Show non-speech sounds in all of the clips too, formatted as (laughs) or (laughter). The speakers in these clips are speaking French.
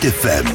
Suite FM.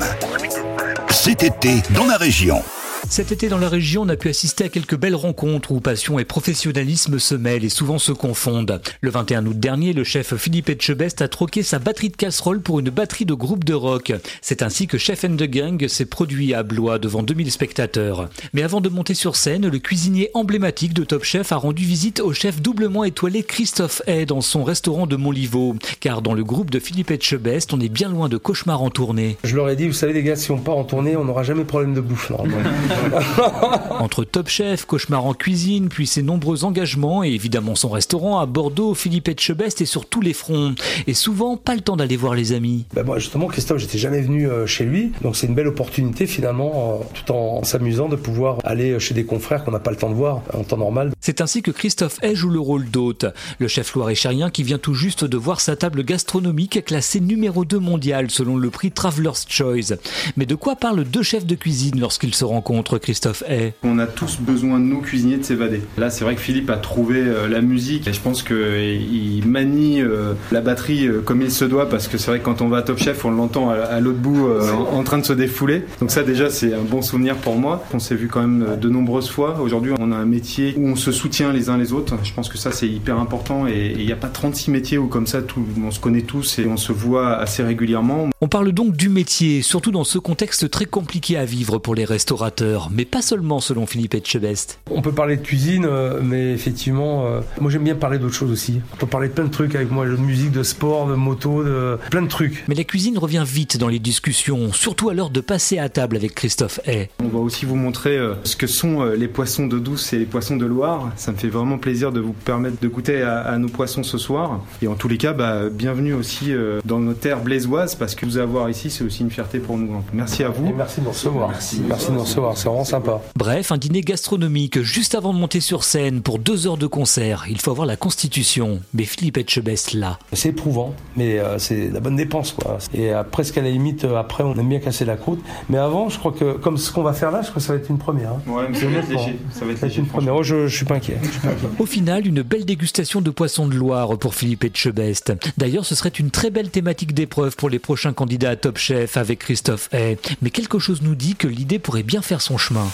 Cet été dans la région. Cet été dans la région, on a pu assister à quelques belles rencontres où passion et professionnalisme se mêlent et souvent se confondent. Le 21 août dernier, le chef Philippe Etchebest a troqué sa batterie de casserole pour une batterie de groupe de rock. C'est ainsi que Chef and the Gang s'est produit à Blois devant 2000 spectateurs. Mais avant de monter sur scène, le cuisinier emblématique de Top Chef a rendu visite au chef doublement étoilé Christophe Hay dans son restaurant de Montlivaud. Car dans le groupe de Philippe Etchebest, on est bien loin de cauchemar en tournée. Je leur ai dit, vous savez les gars, si on part en tournée, on n'aura jamais de problème de bouffe normalement. (laughs) (laughs) Entre Top Chef, Cauchemar en cuisine, puis ses nombreux engagements et évidemment son restaurant à Bordeaux, Philippe Etchebest est sur tous les fronts. Et souvent, pas le temps d'aller voir les amis. Moi justement, Christophe, j'étais jamais venu euh, chez lui, donc c'est une belle opportunité finalement, euh, tout en s'amusant de pouvoir aller chez des confrères qu'on n'a pas le temps de voir en temps normal. C'est ainsi que Christophe Hay joue le rôle d'hôte, le chef loir-et-chérien qui vient tout juste de voir sa table gastronomique classée numéro 2 mondial selon le prix Traveler's Choice. Mais de quoi parlent deux chefs de cuisine lorsqu'ils se rencontrent, Christophe Hay On a tous besoin de nous cuisiniers de s'évader. Là, c'est vrai que Philippe a trouvé euh, la musique et je pense qu'il manie euh, la batterie euh, comme il se doit parce que c'est vrai que quand on va à Top Chef, on l'entend à, à l'autre bout euh, en, en train de se défouler. Donc ça déjà, c'est un bon souvenir pour moi. On s'est vu quand même euh, de nombreuses fois. Aujourd'hui, on a un métier où on se soutient les uns les autres. Je pense que ça, c'est hyper important et il n'y a pas 36 métiers où comme ça, tout, on se connaît tous et on se voit assez régulièrement. On parle donc du métier, surtout dans ce contexte très compliqué à vivre pour les restaurateurs, mais pas seulement selon Philippe Etchebest. On peut parler de cuisine, euh, mais effectivement, euh, moi j'aime bien parler d'autres choses aussi. On peut parler de plein de trucs avec moi, de musique, de sport, de moto, de plein de trucs. Mais la cuisine revient vite dans les discussions, surtout à l'heure de passer à table avec Christophe Hay. On va aussi vous montrer euh, ce que sont euh, les poissons d'eau douce et les poissons de Loire. Ça me fait vraiment plaisir de vous permettre de goûter à, à nos poissons ce soir. Et en tous les cas, bah, bienvenue aussi euh, dans nos terres blésoises parce que vous avoir ici, c'est aussi une fierté pour nous. Donc, merci à Et vous. merci de nous recevoir. Merci, de nous recevoir, c'est vraiment sympa. Bref, un dîner gastronomique juste avant de monter sur scène pour deux heures de concert. Il faut avoir la constitution. Mais Philippe Etchebest là. C'est éprouvant, mais euh, c'est la bonne dépense quoi. Et euh, presque à la limite, euh, après, on aime bien casser la croûte. Mais avant, je crois que comme ce qu'on va faire là, je crois que ça va être une première. hein. Ouais, mais ça va être léger. Ça va être Ça va être léger, une première. Oh, je, je suis pas inquiet. (laughs) Je suis pas inquiet. Au final, une belle dégustation de poissons de Loire pour Philippe Etchebest. D'ailleurs, ce serait une très belle thématique d'épreuve pour les prochains candidats à Top Chef avec Christophe Hay. Mais quelque chose nous dit que l'idée pourrait bien faire son chemin.